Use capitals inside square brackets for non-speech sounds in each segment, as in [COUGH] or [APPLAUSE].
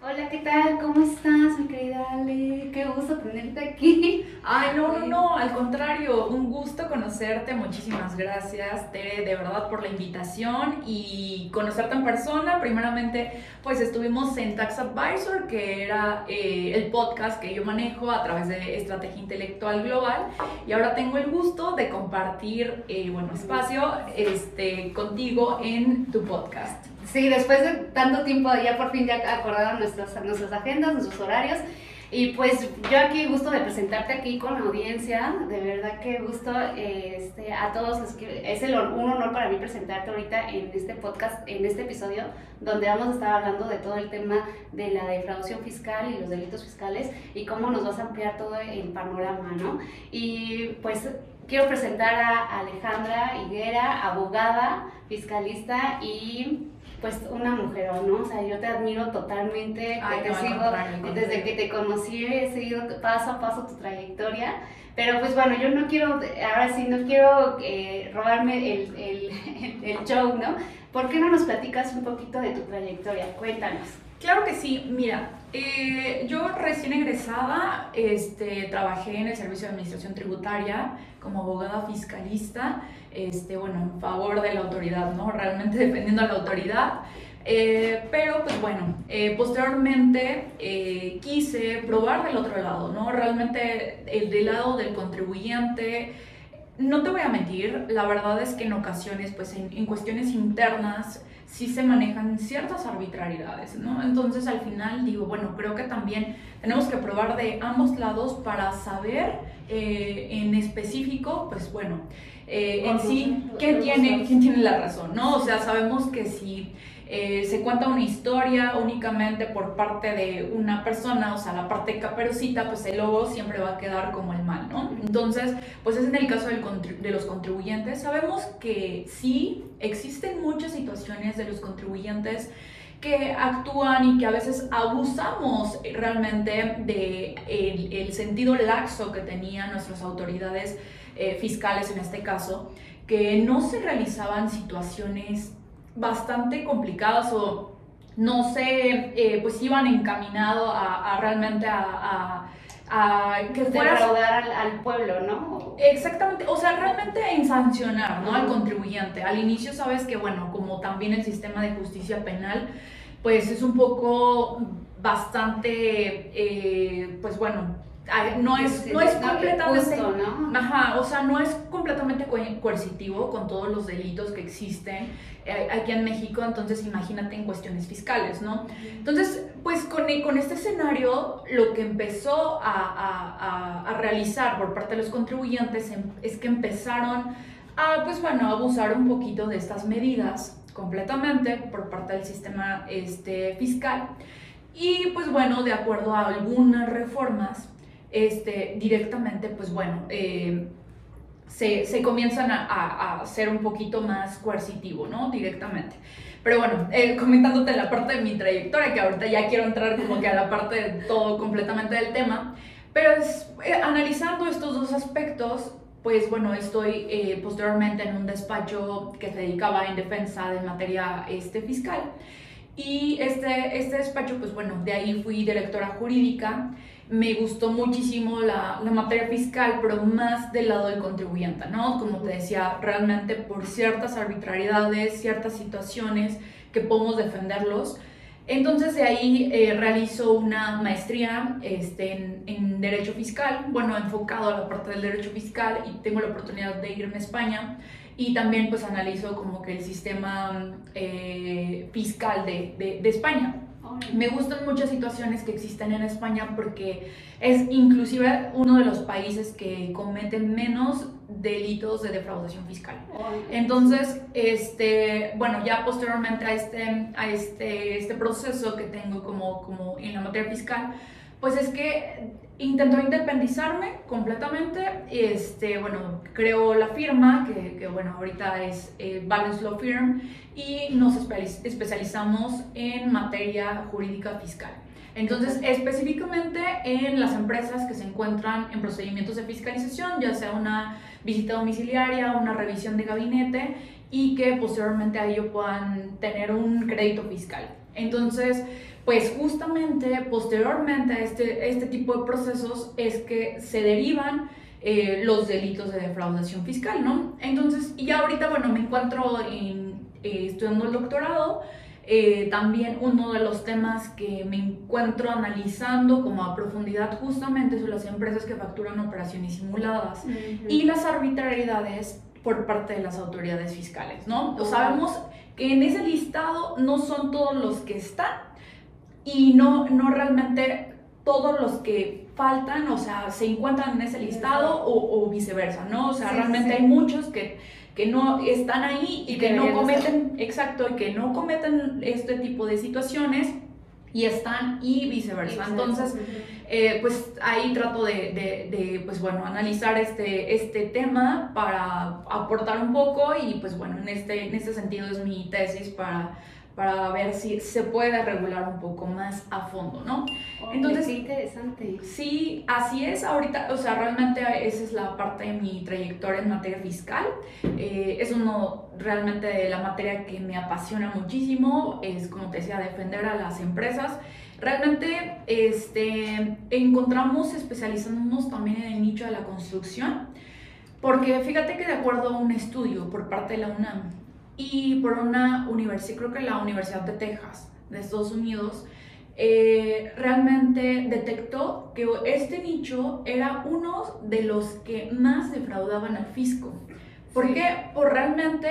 Hola, ¿qué tal? ¿Cómo estás, mi querida Ale? Qué gusto tenerte aquí. Ay, no, no, no, al contrario, un gusto conocerte, muchísimas gracias, Tere, de verdad por la invitación y conocerte en persona. Primeramente, pues estuvimos en Tax Advisor, que era eh, el podcast que yo manejo a través de Estrategia Intelectual Global, y ahora tengo el gusto de compartir, eh, bueno, espacio este, contigo en tu podcast. Sí, después de tanto tiempo ya por fin ya acordaron nuestras, nuestras agendas, nuestros horarios. Y pues yo aquí gusto de presentarte aquí con la audiencia, de verdad que gusto este, a todos, es, que es el, un honor para mí presentarte ahorita en este podcast, en este episodio, donde vamos a estar hablando de todo el tema de la defraudación fiscal y los delitos fiscales y cómo nos vas a ampliar todo el panorama, ¿no? Y pues quiero presentar a Alejandra Higuera, abogada, fiscalista y pues una mujer, ¿no? O sea, yo te admiro totalmente, te sigo, desde que te conocí he seguido paso a paso tu trayectoria, pero pues bueno, yo no quiero, ahora sí, no quiero eh, robarme el, el, [LAUGHS] el, show, ¿no? ¿Por qué no nos platicas un poquito de tu trayectoria? Cuéntanos. Claro que sí, mira, eh, yo recién egresada este, trabajé en el Servicio de Administración Tributaria como abogada fiscalista, este, bueno, en favor de la autoridad, ¿no? Realmente [LAUGHS] defendiendo a la autoridad. Eh, pero pues bueno, eh, posteriormente quise probar del otro lado, ¿no? Realmente el del lado del contribuyente, no te voy a mentir, la verdad es que en ocasiones, pues en, en cuestiones internas, sí se manejan ciertas arbitrariedades, ¿no? Entonces al final digo, bueno, creo que también tenemos que probar de ambos lados para saber eh, en específico, pues bueno, eh, en sí, ¿quién tiene, quién tiene la razón, ¿no? O sea, sabemos que si eh, se cuenta una historia únicamente por parte de una persona, o sea, la parte caperucita, pues el lobo siempre va a quedar como el mal, ¿no? Entonces, pues es en el caso de los contribuyentes. Sabemos que sí existen muchas situaciones de los contribuyentes que actúan y que a veces abusamos realmente de el, sentido laxo que tenían nuestras autoridades eh, fiscales en este caso, que no se realizaban situaciones bastante complicadas o no sé, eh, pues iban encaminado a, realmente a, a, que fuera... al, al, pueblo, ¿no? Exactamente, o sea, realmente en sancionar, ¿no? Al contribuyente. Al inicio sabes que, bueno, como también el sistema de justicia penal, pues es un poco bastante, eh, pues bueno, no es, no es completamente ¿no? Ajá, o sea, no es completamente coercitivo con todos los delitos que existen eh, aquí en México, entonces imagínate en cuestiones fiscales, ¿no? Entonces, pues con, con este escenario, lo que empezó a, a, a realizar por parte de los contribuyentes em, es que empezaron a, pues bueno, abusar un poquito de estas medidas completamente por parte del sistema este, fiscal. Y pues bueno, de acuerdo a algunas reformas, este, directamente, pues bueno, eh, se, se, comienzan a, a, ser un poquito más coercitivo, ¿no? Directamente. Pero bueno, eh, comentándote la parte de mi trayectoria, que ahorita ya quiero entrar como que a la parte de todo completamente del tema, pero eh, analizando estos dos aspectos, pues bueno, estoy eh, posteriormente en un despacho que se dedicaba en defensa de materia este, fiscal. Y este, este despacho, pues bueno, de ahí fui directora jurídica me gustó muchísimo la, la, materia fiscal, pero más del lado del contribuyente, ¿no? Como te decía, realmente por ciertas arbitrariedades, ciertas situaciones que podemos defenderlos. Entonces de ahí eh, realizo una maestría este, en, Derecho Fiscal, bueno, enfocado a la parte del Derecho Fiscal y tengo la oportunidad de irme a España y también pues analizo como que el sistema eh, fiscal de, de, de España. Me gustan muchas situaciones que existen en España porque es inclusive uno de los países que cometen menos delitos de defraudación fiscal. Entonces, este, bueno, ya posteriormente a este, a este, este proceso que tengo como, como en la materia fiscal, pues es que intentó independizarme completamente. Este, bueno, creó la firma, que, que bueno, ahorita es eh, Balance Law Firm, y nos especializamos en materia jurídica fiscal. Entonces, específicamente en las empresas que se encuentran en procedimientos de fiscalización, ya sea una visita domiciliaria, una revisión de gabinete, y que posteriormente a ello puedan tener un crédito fiscal. Entonces, pues justamente posteriormente a este, este tipo de procesos es que se derivan eh, los delitos de defraudación fiscal, ¿no? Entonces, y ahorita, bueno, me encuentro en, eh, estudiando el doctorado, eh, también uno de los temas que me encuentro analizando como a profundidad justamente son las empresas que facturan operaciones simuladas y las arbitrariedades por parte de las autoridades fiscales, ¿no? Sabemos que en ese listado no son todos los que están y no, no realmente todos los que faltan, o sea, se encuentran en ese listado o, viceversa, ¿no? O sea, realmente hay muchos que, que no están ahí y, que no cometen, exacto, y que no cometen este tipo de situaciones y están y viceversa. Entonces, eh, pues ahí trato de, de, de, pues bueno, analizar este, este tema para aportar un poco y pues bueno, en este, en este sentido es mi tesis para para ver si se puede regular un poco más a fondo, ¿no? Entonces, sí, interesante. Sí, así es. Ahorita, o sea, realmente esa es la parte de mi trayectoria en materia fiscal. Eh, es uno realmente de la materia que me apasiona muchísimo. Es, como te decía, defender a las empresas. Realmente este, encontramos especializándonos también en el nicho de la construcción. Porque fíjate que de acuerdo a un estudio por parte de la UNAM, y por una universidad, creo que la Universidad de Texas, de Estados Unidos, eh, realmente detectó que este nicho era uno de los que más defraudaban al fisco. ¿Por qué? Por realmente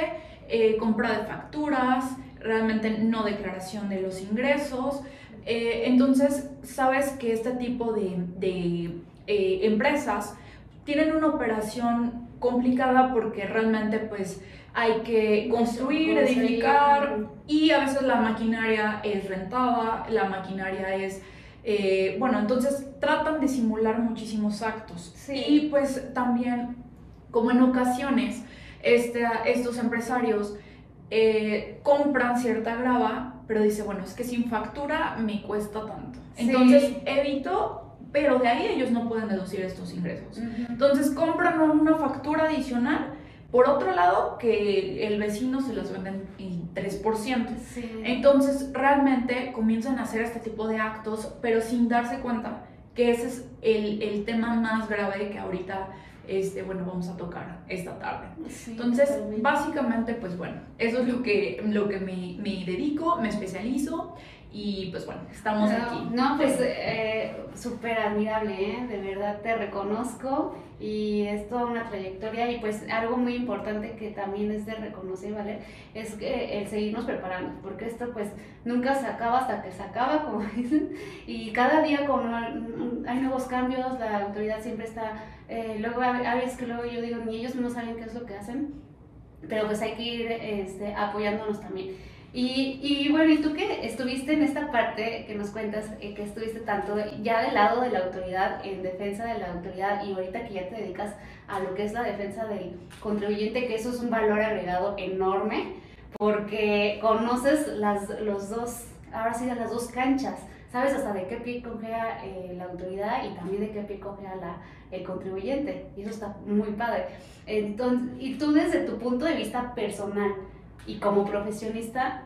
eh, compra de facturas, realmente no declaración de los ingresos. Eh, entonces, sabes que este tipo de, de empresas tienen una operación complicada porque realmente pues hay que construir, edificar y a veces la maquinaria es rentada, la maquinaria es... Eh, bueno, entonces tratan de simular muchísimos actos. Y pues también, como en ocasiones, este, estos empresarios eh, compran cierta grava, pero dice, bueno, es que sin factura me cuesta tanto. Entonces evito, pero de ahí ellos no pueden deducir estos ingresos. Entonces compran una factura adicional por otro lado, que el vecino se los vende en 3%. Entonces, realmente comienzan a hacer este tipo de actos, pero sin darse cuenta que ese es el, el tema más grave que ahorita este, bueno, vamos a tocar esta tarde. Entonces, básicamente, pues bueno, eso es lo que, lo que me, me dedico, me especializo y pues bueno, estamos aquí. No, pues eh, súper admirable, ¿eh? de verdad te reconozco y es toda una trayectoria y pues algo muy importante que también es de reconocer, ¿vale? Es que el seguirnos preparando, porque esto pues nunca se acaba hasta que se acaba, [LAUGHS] como dicen, y cada día como hay nuevos cambios, la autoridad siempre está, eh, luego hay veces que luego yo digo, ni ellos no saben qué es lo que hacen, pero pues hay que ir este, apoyándonos también. Y, y, bueno, ¿y tú qué estuviste en esta parte que nos cuentas, eh, que estuviste tanto ya del lado de la autoridad, en defensa de la autoridad, y ahorita que ya te dedicas a lo que es la defensa del contribuyente, que eso es un valor agregado enorme, porque conoces las los dos, ahora sí, las dos canchas, sabes hasta de qué pie cogea eh, la autoridad y también de qué pie cogea la, el contribuyente, y eso está muy padre. Entonces, y tú desde tu punto de vista personal, y como profesionista,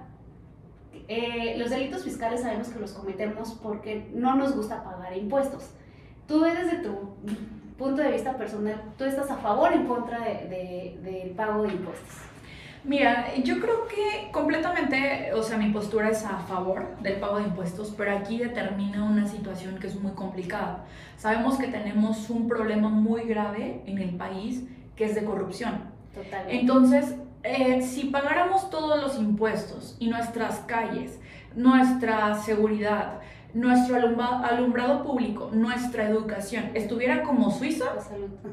eh, los delitos fiscales sabemos que los cometemos porque no nos gusta pagar impuestos. Tú desde tu punto de vista personal, ¿tú estás a favor o en contra de, del pago de impuestos? Mira, yo creo que completamente, o sea, mi postura es a favor del pago de impuestos, pero aquí determina una situación que es muy complicada. Sabemos que tenemos un problema muy grave en el país que es de corrupción. Totalmente. Entonces, eh, si pagáramos todos los impuestos y nuestras calles, nuestra seguridad, nuestro alumbrado público, nuestra educación estuviera como Suiza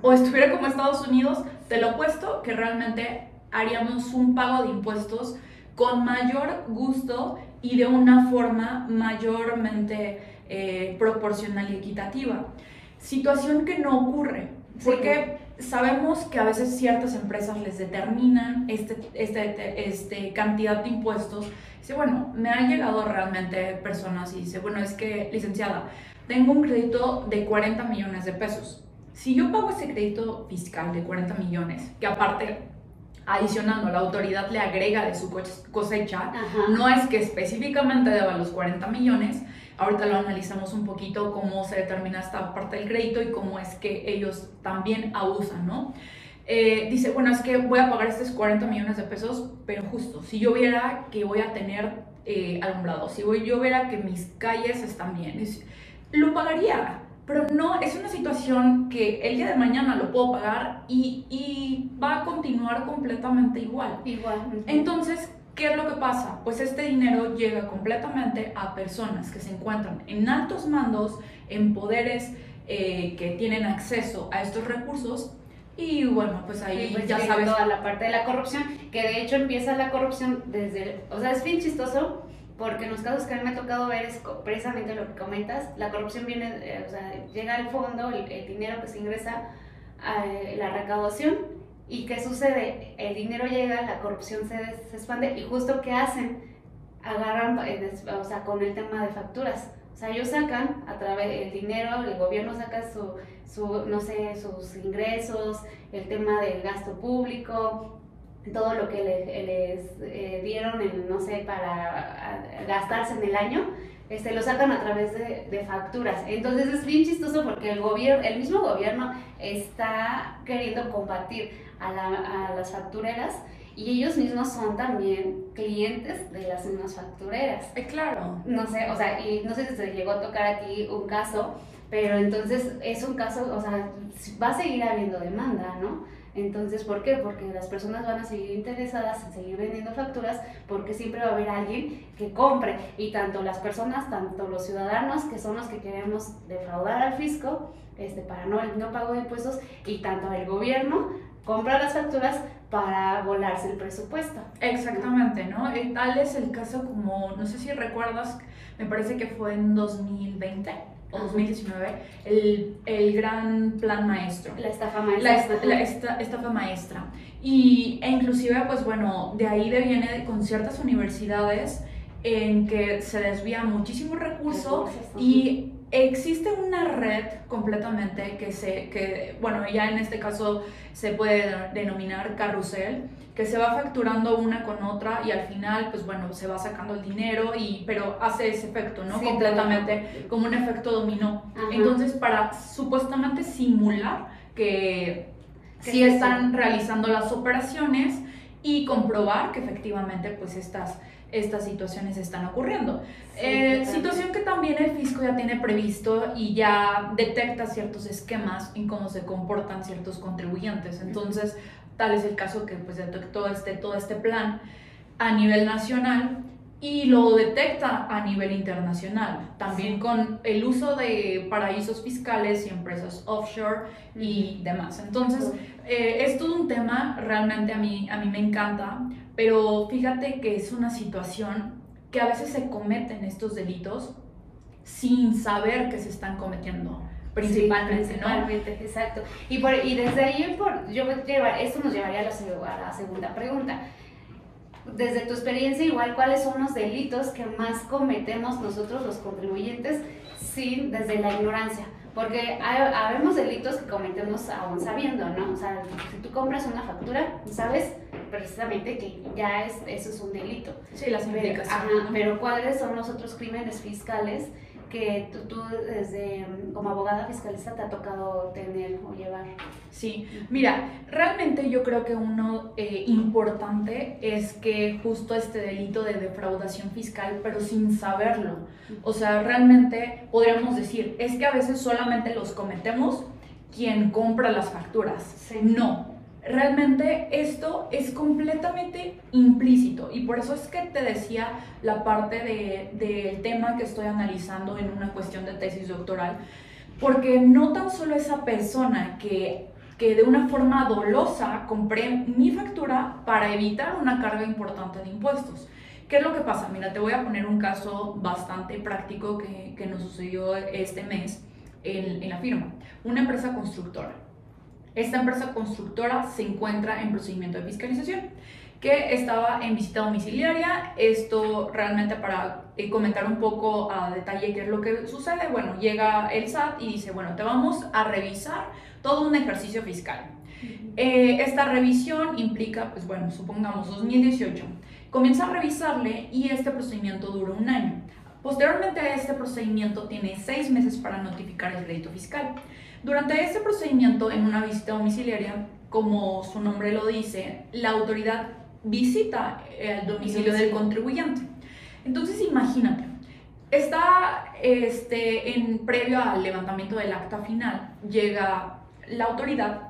o estuviera como Estados Unidos, te lo apuesto que realmente haríamos un pago de impuestos con mayor gusto y de una forma mayormente eh, proporcional y equitativa. Situación que no ocurre, porque sabemos que a veces ciertas empresas les determinan este, este, este cantidad de impuestos. Dice, bueno, me han llegado realmente personas y dice, bueno, es que, licenciada, tengo un crédito de 40 millones de pesos. Si yo pago ese crédito fiscal de 40 millones, que aparte adicionando, la autoridad le agrega de su cosecha, Ajá. no es que específicamente deba los 40 millones, ahorita lo analizamos un poquito cómo se determina esta parte del crédito y cómo es que ellos también abusan, ¿no? Eh, dice, bueno, es que voy a pagar estos 40 millones de pesos, pero justo, si yo viera que voy a tener eh, alumbrado, si voy, yo viera que mis calles están bien, es- lo pagaría, pero no, es una situación que el día de mañana lo puedo pagar y, y va a continuar completamente igual. Igual. Entonces, ¿qué es lo que pasa? Pues este dinero llega completamente a personas que se encuentran en altos mandos, en poderes eh, que tienen acceso a estos recursos y bueno, pues ahí Y pues ya sabes. toda la parte de la corrupción, que de hecho empieza la corrupción desde, o sea, es bien chistoso porque en los casos que a mí me ha tocado ver es precisamente lo que comentas, la corrupción viene, eh, o sea, llega al fondo, el, el dinero que se ingresa a eh, la recaudación y ¿qué sucede? El dinero llega, la corrupción se, se expande y justo ¿qué hacen? Agarran, eh, o sea, con el tema de facturas. O sea, ellos sacan a través del dinero, el gobierno saca su, su, no sé, sus ingresos, el tema del gasto público, todo lo que le- les eh, dieron, en, no sé, para gastarse en el año, este, lo sacan a través de, de facturas. Entonces es bien chistoso porque el gobierno, el mismo gobierno está queriendo combatir a, la- a las factureras y ellos mismos son también clientes de las mismas factureras Eh, claro. no sé, o sea, y no sé si se llegó a tocar aquí un caso, pero entonces es un caso, o sea, va a seguir habiendo demanda, ¿no? Entonces, ¿por qué? Porque las personas van a seguir interesadas en seguir vendiendo facturas porque siempre va a haber alguien que compre y tanto las personas, tanto los ciudadanos que son los que queremos defraudar al fisco este, para no, no pago de impuestos y tanto el gobierno compra las facturas para volarse el presupuesto. Exactamente, ¿no? Eh, tal es el caso como, no sé si recuerdas, me parece que fue en 2020 o Ajá. 2019, el, el gran plan maestro. La estafa maestra. La, est- la esta- estafa maestra. Y, e inclusive, pues bueno, de ahí deviene con ciertas universidades en que se desvía muchísimo recurso Recursos, y existe una red completamente que se, que, bueno, ya en este caso se puede denominar carrusel, que se va facturando una con otra y al final, pues bueno, se va sacando el dinero y, pero hace ese efecto, ¿no? Sí, completamente como un efecto dominó. Ajá. Entonces, para supuestamente simular que sí están realizando las operaciones y comprobar que efectivamente pues estas, estas situaciones están ocurriendo. Sí, Eh, situación que también el fisco ya tiene previsto y ya detecta ciertos esquemas en cómo se comportan ciertos contribuyentes. Entonces, tal es el caso que pues detectó este, todo este plan a nivel nacional y lo detecta a nivel internacional, también Sí. con el uso de paraísos fiscales y empresas offshore y demás. Entonces, eh, es todo un tema, realmente a mí, a mí me encanta, pero fíjate que es una situación que a veces se cometen estos delitos sin saber que se están cometiendo, principalmente, Sí, ¿no? principalmente, exacto. Y, por, y desde ahí, por, yo llevar, esto nos llevaría a la, a la segunda pregunta. Desde tu experiencia, igual, ¿cuáles son los delitos que más cometemos nosotros los contribuyentes sin, desde la ignorancia? Porque habemos delitos que cometemos aún sabiendo, ¿no? O sea, si tú compras una factura, sabes precisamente que ya es, eso es un delito. Sí, las Pero, ajá, ¿no? pero ¿cuáles son los otros crímenes fiscales que tú, tú desde mm, como abogada fiscalista te ha tocado tener o llevar? Sí, mira, realmente yo creo que uno eh, importante es que justo este delito de defraudación fiscal, pero sin saberlo. O sea, realmente podríamos decir, es que a veces solamente los cometemos quien compra las facturas. Sí. No, realmente esto es completamente implícito y por eso es que te decía la parte de- del tema que estoy analizando en una cuestión de tesis doctoral, porque no tan solo esa persona que, que de una forma dolosa compré mi factura para evitar una carga importante de impuestos. ¿Qué es lo que pasa? Mira, te voy a poner un caso bastante práctico que, que nos sucedió este mes en, en la firma. Una empresa constructora. Esta empresa constructora se encuentra en procedimiento de fiscalización, que estaba en visita domiciliaria. Esto realmente para eh, comentar un poco a detalle qué es lo que sucede. Bueno, llega el SAT y dice, bueno, te vamos a revisar todo un ejercicio fiscal. Eh, esta revisión implica, pues bueno, supongamos 2018, comienza a revisarle y este procedimiento dura un año. Posteriormente a este procedimiento tiene seis meses para notificar el crédito fiscal. Durante este procedimiento, en una visita domiciliaria, como su nombre lo dice, la autoridad visita el domicilio del contribuyente. Entonces, imagínate, está este, en previo al levantamiento del acta final, llega la autoridad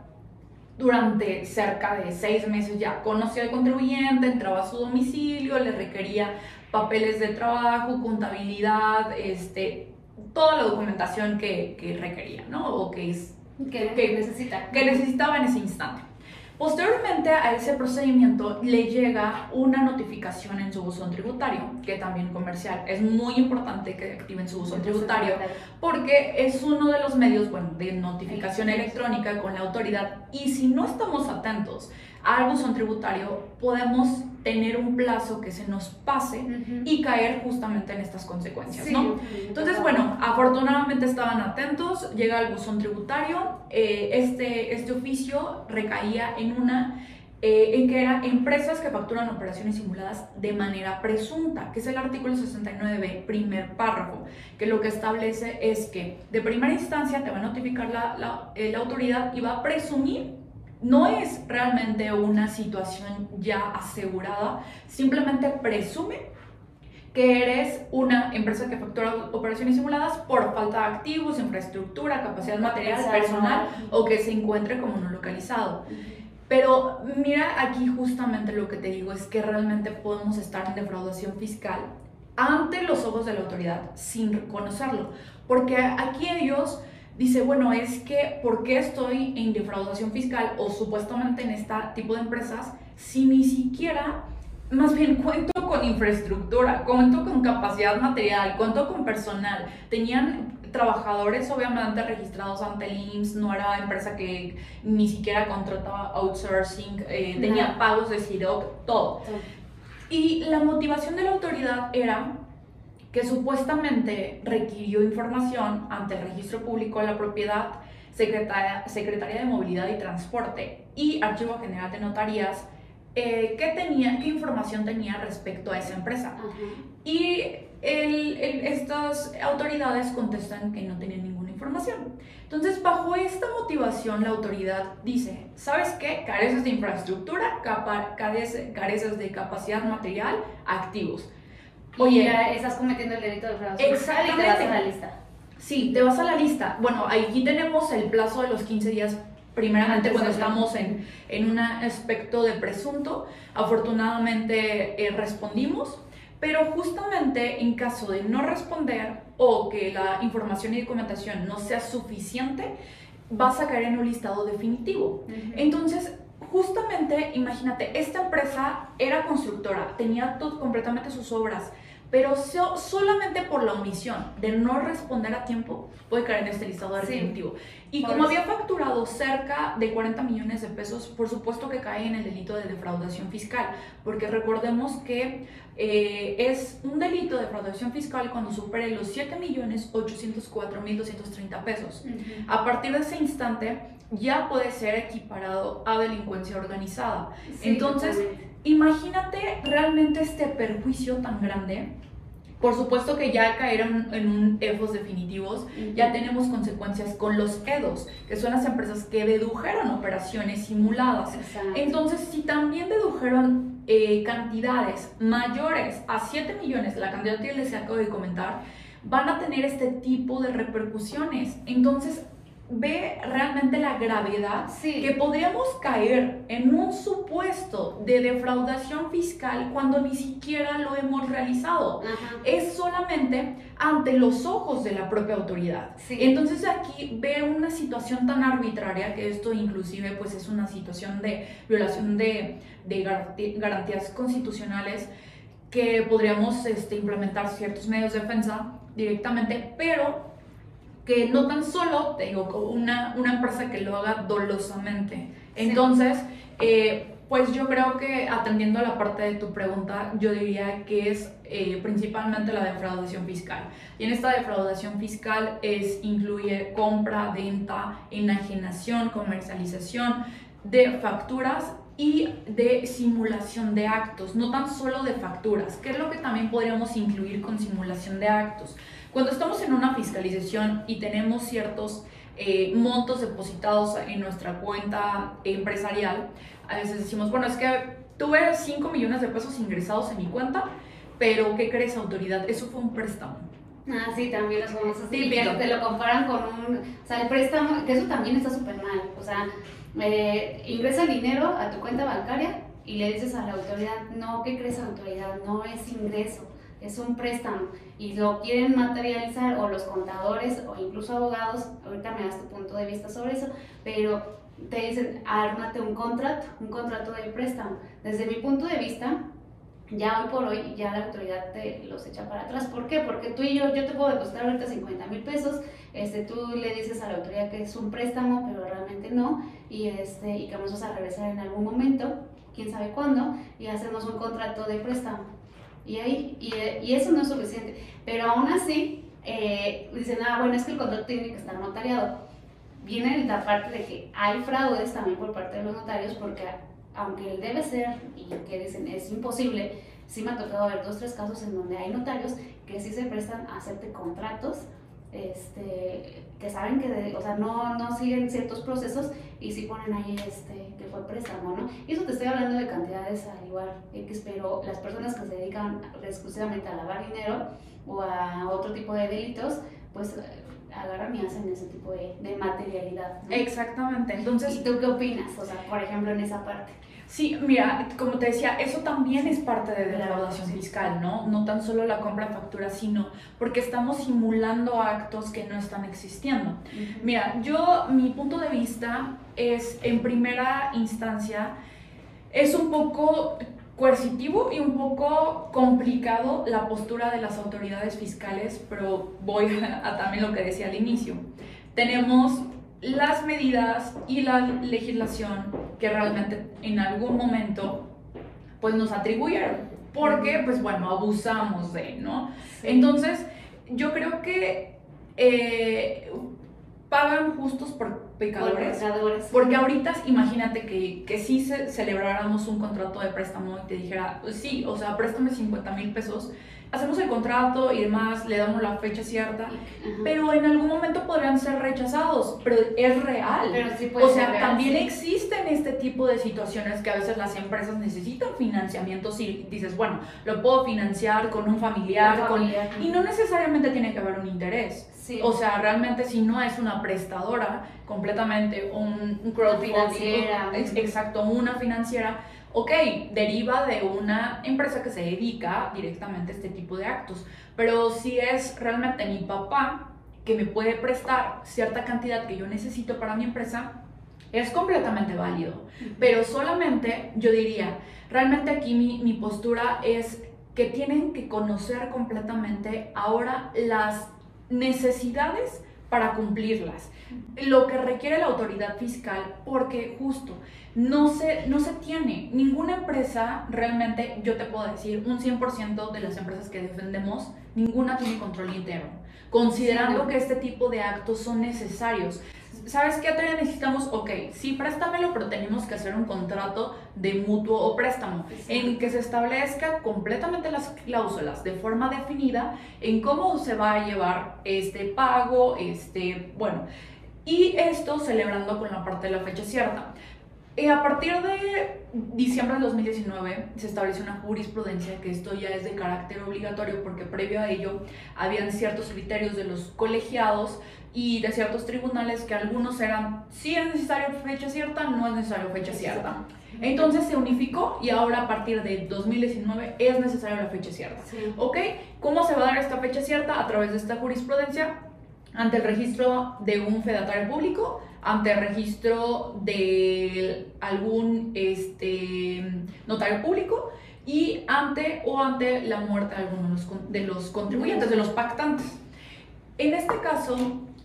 durante cerca de seis meses ya conoció al contribuyente, entraba a su domicilio, le requería papeles de trabajo, contabilidad, este, toda la documentación que, que requería, ¿no? O que, es, que, que necesita. que necesitaba en ese instante. Posteriormente a ese procedimiento le llega una notificación en su buzón tributario, que también comercial. Es muy importante que activen su buzón tributario porque es uno de los medios bueno, de notificación electrónica con la autoridad. Y si no estamos atentos al buzón tributario podemos tener un plazo que se nos pase y caer justamente en estas consecuencias, ¿no? Entonces, bueno, afortunadamente estaban atentos, llega el buzón tributario, eh, este, este oficio recaía en una eh, en que eran empresas que facturan operaciones simuladas de manera presunta, que es el artículo 69b, primer párrafo, que lo que establece es que de primera instancia te va a notificar la, la, eh, la autoridad y va a presumir no es realmente una situación ya asegurada, simplemente presume que eres una empresa que factura operaciones simuladas por falta de activos, infraestructura, capacidad material, personal o que se encuentre como no localizado. Pero mira aquí justamente lo que te digo es que realmente podemos estar en defraudación fiscal ante los ojos de la autoridad sin reconocerlo, porque aquí ellos dice, bueno, es que ¿por qué estoy en defraudación fiscal o supuestamente en este tipo de empresas si ni siquiera, más bien [LAUGHS] cuento con infraestructura, cuento con capacidad material, cuento con personal? Tenían trabajadores obviamente registrados ante el IMSS, no era empresa que ni siquiera contrataba outsourcing, eh, tenía pagos de CIROC, todo. Y la motivación de la autoridad era que supuestamente requirió información ante el Registro Público de la Propiedad, Secretaria, Secretaría de Movilidad y Transporte y Archivo General de Notarías, eh, ¿qué, tenía, qué información tenía respecto a esa empresa. Y estas autoridades contestan que no tenían ninguna información. Entonces, bajo esta motivación, la autoridad dice, ¿sabes qué? Careces de infraestructura, careces de capacidad material, activos. Oye, ya estás cometiendo el delito de fraude Exactamente. y te vas a la lista. Sí, te vas a la lista. Bueno, aquí tenemos el plazo de los 15 días primeramente cuando estamos en, en, un aspecto de presunto. Afortunadamente eh, respondimos, pero justamente en caso de no responder o que la información y documentación no sea suficiente, vas a caer en un listado definitivo. Entonces, justamente, imagínate, esta empresa era constructora, tenía todo, completamente sus obras pero solamente por la omisión de no responder a tiempo puede caer en este listado definitivo. Y como había facturado cerca de 40 millones de pesos, por supuesto que cae en el delito de defraudación fiscal, porque recordemos que eh, es un delito de defraudación fiscal cuando supere los 7 millones 804 mil 230 pesos. A partir de ese instante ya puede ser equiparado a delincuencia organizada. Entonces, imagínate realmente este perjuicio tan grande. Por supuesto que ya cayeron en un EFOS definitivos, ya tenemos consecuencias con los EDOS, que son las empresas que dedujeron operaciones simuladas. Entonces, si también dedujeron eh, cantidades mayores a 7 millones, la cantidad que les acabo de comentar, van a tener este tipo de repercusiones. Entonces, ve realmente la gravedad que podríamos caer en un supuesto de defraudación fiscal cuando ni siquiera lo hemos realizado. Es solamente ante los ojos de la propia autoridad. Entonces aquí ve una situación tan arbitraria que esto inclusive pues es una situación de violación de, de garantías constitucionales que podríamos este, implementar ciertos medios de defensa directamente, pero que no tan solo, te digo, una, una empresa que lo haga dolosamente. Entonces, eh, pues yo creo que atendiendo a la parte de tu pregunta, yo diría que es eh, principalmente la defraudación fiscal. Y en esta defraudación fiscal es, incluye compra, venta, enajenación, comercialización, de facturas y de simulación de actos, no tan solo de facturas, que es lo que también podríamos incluir con simulación de actos. Cuando estamos en una fiscalización y tenemos ciertos eh, montos depositados en nuestra cuenta empresarial, a veces decimos, bueno, es que tuve 5 millones de pesos ingresados en mi cuenta, pero ¿qué crees autoridad? Eso fue un préstamo. Ah, sí, también los famosos. Sí, que te lo comparan con un. O sea, el préstamo, que eso también está súper mal. O sea, eh, ingresa dinero a tu cuenta bancaria y le dices a la autoridad, no, ¿qué crees autoridad? No es ingreso, es un préstamo. Y lo quieren materializar, o los contadores, o incluso abogados, ahorita me das tu punto de vista sobre eso, pero te dicen, ármate un contrato, un contrato de préstamo. Desde mi punto de vista, ya hoy por hoy ya la autoridad te los echa para atrás. ¿Por qué? Porque tú y yo, yo te puedo depositar ahorita 50 mil pesos, este, tú le dices a la autoridad que es un préstamo, pero realmente no, y, este, y que vamos a regresar en algún momento, quién sabe cuándo, y hacemos un contrato de préstamo. Y, ahí, y, y eso no es suficiente. Pero aún así, eh, dicen, ah, bueno, es que el contrato tiene que estar notariado. Viene la parte de que hay fraudes también por parte de los notarios porque aunque él debe ser y que dicen es imposible, sí me ha tocado ver dos, tres casos en donde hay notarios que sí se prestan a hacerte contratos, este, que saben que, o sea, no, no siguen ciertos procesos y sí ponen ahí este, que fue préstamo, ¿no? Y eso te estoy hablando de cantidades al igual, X, pero las personas que se dedican exclusivamente a lavar dinero o a otro tipo de delitos, pues agarran y hacen ese tipo de, de materialidad. Exactamente, entonces... ¿Y tú qué opinas? O sea, por ejemplo, en esa parte. Sí, mira, como te decía, eso también es parte de la recaudación fiscal, ¿no? No tan solo la compra de facturas, sino porque estamos simulando actos que no están existiendo. Mira, yo, mi punto de vista es, en primera instancia, es un poco coercitivo y un poco complicado la postura de las autoridades fiscales, pero voy [LAUGHS] a, también lo que decía al inicio. Tenemos las medidas y la legislación que realmente en algún momento pues nos atribuyeron, porque pues bueno, abusamos de, ¿no? Entonces, yo creo que eh, pagan justos por pecadores. porque ahorita imagínate que, que si celebráramos un contrato de préstamo y te dijera, pues sí, o sea, préstame 50 mil pesos, hacemos el contrato y demás, le damos la fecha cierta, pero en algún momento podrían ser rechazados, pero es real. o sea, también existen este tipo de situaciones que a veces las empresas necesitan financiamiento y dices, bueno, lo puedo financiar con un familiar, y no necesariamente tiene que haber un interés. O sea, realmente si no es una prestadora completamente, un, un crowdfunding, exacto, una financiera, ok, deriva de una empresa que se dedica directamente a este tipo de actos, pero si es realmente mi papá que me puede prestar cierta cantidad que yo necesito para mi empresa, es completamente válido. Pero solamente yo diría, realmente aquí mi, mi postura es que tienen que conocer completamente ahora las necesidades para cumplirlas, lo que requiere la autoridad fiscal, porque justo no se, no se tiene. Ninguna empresa, realmente, yo te puedo decir, un 100% de las empresas que defendemos, ninguna tiene control interno, considerando que este tipo de actos son necesarios. ¿Sabes qué todavía necesitamos? Ok, sí, préstamelo, pero tenemos que hacer un contrato de mutuo o préstamo en que se establezca completamente las cláusulas de forma definida en cómo se va a llevar este pago, este, bueno, y esto celebrando con la parte de la fecha cierta. Eh, a partir de diciembre de 2019 se estableció una jurisprudencia que esto ya es de carácter obligatorio porque previo a ello habían ciertos criterios de los colegiados y de ciertos tribunales que algunos eran si es necesario fecha cierta, no es necesario fecha cierta. Entonces se unificó y ahora a partir de 2019 es necesario la fecha cierta. ¿Ok? ¿Cómo se va a dar esta fecha cierta? A través de esta jurisprudencia ante el registro de un fedatario público ante registro de algún este, notario público y ante o ante la muerte de algunos de los contribuyentes, de los pactantes. En este caso,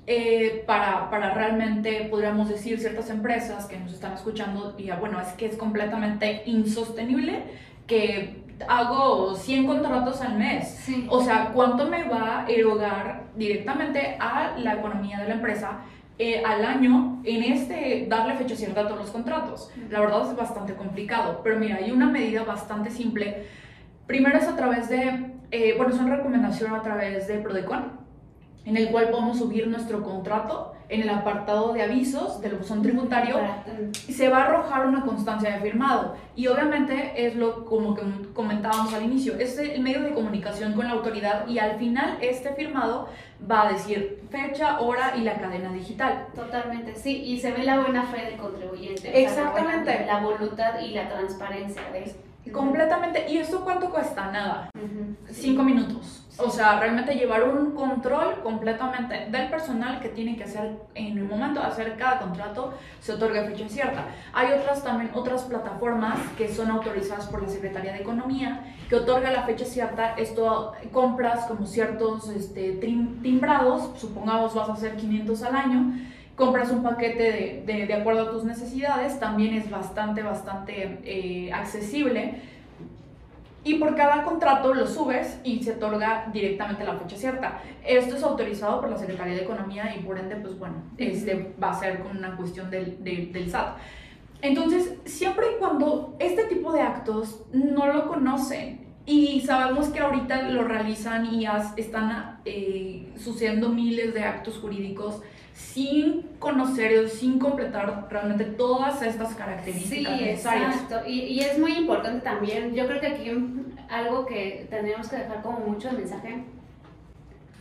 eh, para, para, realmente, podríamos decir, ciertas empresas que nos están escuchando, y bueno, es que es completamente insostenible que hago 100 contratos al mes. O sea, ¿cuánto me va a erogar directamente a la economía de la empresa eh, al año en este darle fecha cierta a todos los contratos. La verdad es bastante complicado, pero mira, hay una medida bastante simple. Primero es a través de, eh, bueno, es una recomendación a través de Prodecon, en el cual podemos subir nuestro contrato en el apartado de avisos del buzón tributario se va a arrojar una constancia de firmado y obviamente es lo como que comentábamos al inicio es el medio de comunicación con la autoridad y al final este firmado va a decir fecha, hora y la cadena digital. Totalmente, sí, y se ve la buena fe del contribuyente. Exactamente. la, voluntad y la transparencia de eso. Completamente. ¿Y esto cuánto cuesta? Nada. Cinco minutos. O sea, realmente llevar un control completamente del personal que tiene que hacer en el momento de hacer cada contrato, se otorga fecha cierta. Hay otras también, otras plataformas que son autorizadas por la Secretaría de Economía, que otorga la fecha cierta. Esto compras como ciertos este, timbrados, supongamos vas a hacer 500 al año, compras un paquete de, de, acuerdo a tus necesidades, también es bastante, bastante eh, accesible y por cada contrato lo subes y se otorga directamente la fecha cierta. Esto es autorizado por la Secretaría de Economía y por ende, pues bueno, este va a ser con una cuestión del, del, SAT. Entonces, siempre y cuando este tipo de actos no lo conocen y sabemos que ahorita lo realizan y están eh, sucediendo miles de actos jurídicos, sin conocer, sin completar realmente todas estas características sí, Exacto. Y, y, es muy importante también, yo creo que aquí algo que tenemos que dejar como mucho de mensaje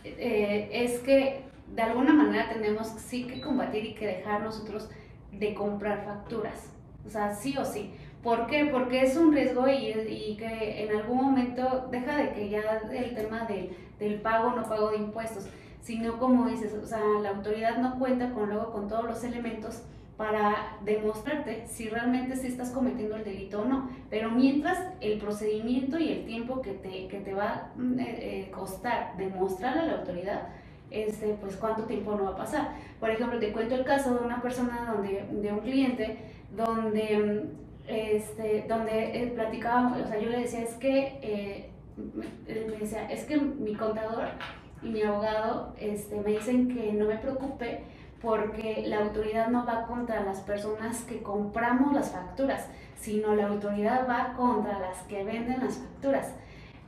eh, es que de alguna manera tenemos sí que combatir y que dejar nosotros de comprar facturas. O sea, sí o sí. ¿Por qué? Porque es un riesgo y, y que en algún momento deja de que ya el tema del, del pago no pago de impuestos sino como dices, o sea, la autoridad no cuenta con luego con todos los elementos para demostrarte si realmente sí estás cometiendo el delito o no. Pero mientras el procedimiento y el tiempo que te, que te va a mm, eh, eh, costar demostrar a la autoridad, este, pues cuánto tiempo no va a pasar. Por ejemplo, te cuento el caso de una persona donde, de un cliente donde, mm, este, donde él platicaba, o sea, yo le decía, es que, eh, me decía, es que mi contador y mi abogado este, me dicen que no me preocupe porque la autoridad no va contra las personas que compramos las facturas, sino la autoridad va contra las que venden las facturas.